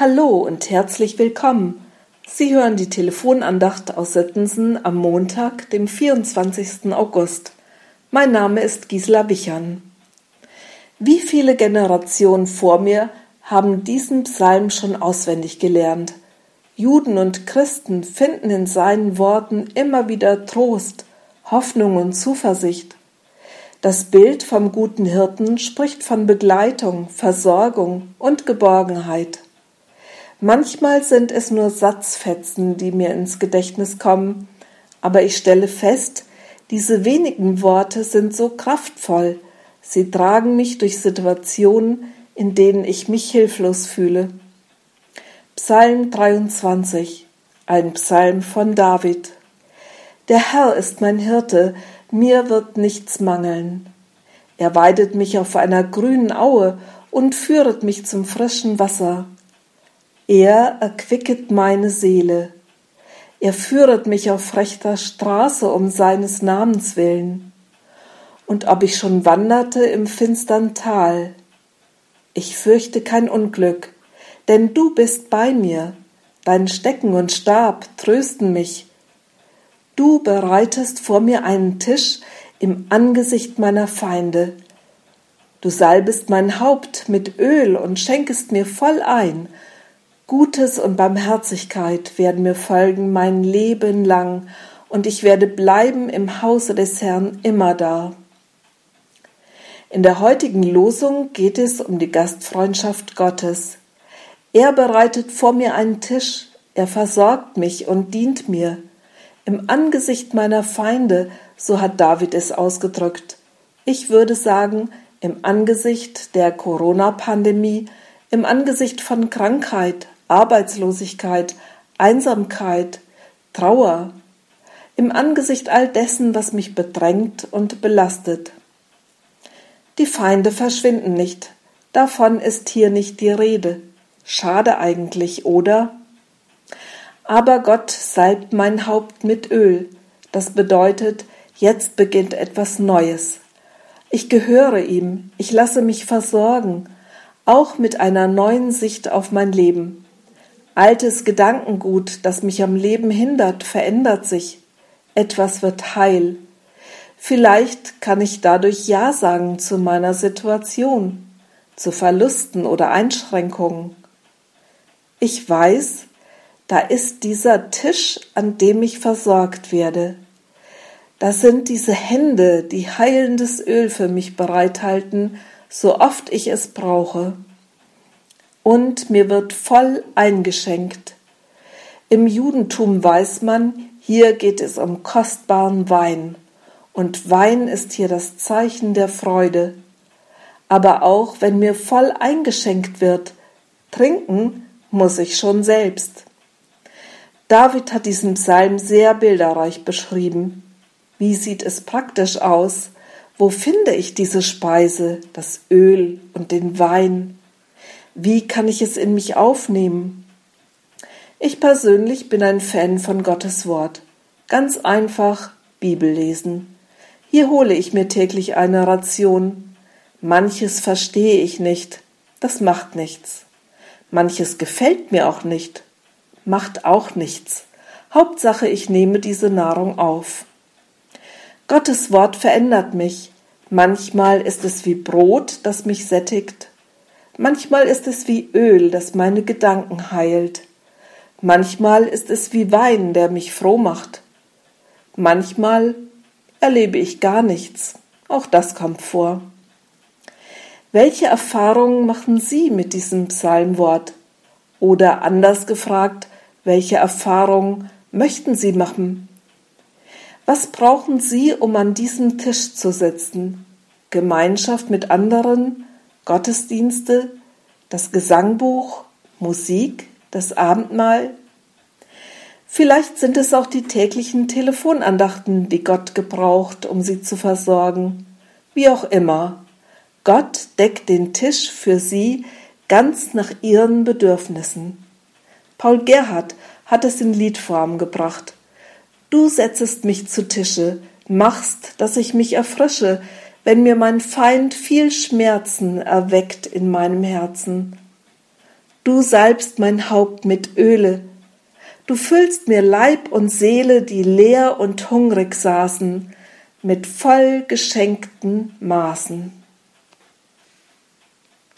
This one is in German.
Hallo und herzlich willkommen. Sie hören die Telefonandacht aus Sittensen am Montag, dem 24. August. Mein Name ist Gisela Wichern. Wie viele Generationen vor mir haben diesen Psalm schon auswendig gelernt? Juden und Christen finden in seinen Worten immer wieder Trost, Hoffnung und Zuversicht. Das Bild vom guten Hirten spricht von Begleitung, Versorgung und Geborgenheit. Manchmal sind es nur Satzfetzen, die mir ins Gedächtnis kommen, aber ich stelle fest, diese wenigen Worte sind so kraftvoll, sie tragen mich durch Situationen, in denen ich mich hilflos fühle. Psalm 23, ein Psalm von David. Der Herr ist mein Hirte, mir wird nichts mangeln. Er weidet mich auf einer grünen Aue und führet mich zum frischen Wasser. Er erquicket meine Seele. Er führet mich auf rechter Straße um seines Namens willen. Und ob ich schon wanderte im finstern Tal, ich fürchte kein Unglück, denn du bist bei mir, dein Stecken und Stab trösten mich. Du bereitest vor mir einen Tisch im Angesicht meiner Feinde. Du salbest mein Haupt mit Öl und schenkest mir voll ein, Gutes und Barmherzigkeit werden mir folgen mein Leben lang, und ich werde bleiben im Hause des Herrn immer da. In der heutigen Losung geht es um die Gastfreundschaft Gottes. Er bereitet vor mir einen Tisch, er versorgt mich und dient mir. Im Angesicht meiner Feinde, so hat David es ausgedrückt. Ich würde sagen, im Angesicht der Corona-Pandemie, im Angesicht von Krankheit, Arbeitslosigkeit, Einsamkeit, Trauer, im Angesicht all dessen, was mich bedrängt und belastet. Die Feinde verschwinden nicht, davon ist hier nicht die Rede. Schade eigentlich, oder? Aber Gott salbt mein Haupt mit Öl, das bedeutet, jetzt beginnt etwas Neues. Ich gehöre ihm, ich lasse mich versorgen, auch mit einer neuen Sicht auf mein Leben. Altes Gedankengut, das mich am Leben hindert, verändert sich. Etwas wird heil. Vielleicht kann ich dadurch Ja sagen zu meiner Situation, zu Verlusten oder Einschränkungen. Ich weiß, da ist dieser Tisch, an dem ich versorgt werde. Das sind diese Hände, die heilendes Öl für mich bereithalten, so oft ich es brauche und mir wird voll eingeschenkt. Im Judentum weiß man, hier geht es um kostbaren Wein, und Wein ist hier das Zeichen der Freude. Aber auch wenn mir voll eingeschenkt wird, trinken muss ich schon selbst. David hat diesen Psalm sehr bilderreich beschrieben. Wie sieht es praktisch aus? Wo finde ich diese Speise, das Öl und den Wein? Wie kann ich es in mich aufnehmen? Ich persönlich bin ein Fan von Gottes Wort. Ganz einfach Bibel lesen. Hier hole ich mir täglich eine Ration. Manches verstehe ich nicht. Das macht nichts. Manches gefällt mir auch nicht. Macht auch nichts. Hauptsache, ich nehme diese Nahrung auf. Gottes Wort verändert mich. Manchmal ist es wie Brot, das mich sättigt. Manchmal ist es wie Öl, das meine Gedanken heilt. Manchmal ist es wie Wein, der mich froh macht. Manchmal erlebe ich gar nichts. Auch das kommt vor. Welche Erfahrungen machen Sie mit diesem Psalmwort? Oder anders gefragt, welche Erfahrungen möchten Sie machen? Was brauchen Sie, um an diesem Tisch zu sitzen? Gemeinschaft mit anderen, Gottesdienste, das Gesangbuch, Musik, das Abendmahl. Vielleicht sind es auch die täglichen Telefonandachten, die Gott gebraucht, um sie zu versorgen. Wie auch immer, Gott deckt den Tisch für sie ganz nach ihren Bedürfnissen. Paul Gerhard hat es in Liedform gebracht. Du setzest mich zu Tische, machst, dass ich mich erfrische, wenn mir mein Feind viel Schmerzen erweckt in meinem Herzen. Du salbst mein Haupt mit Öle, du füllst mir Leib und Seele, die leer und hungrig saßen, mit voll geschenkten Maßen.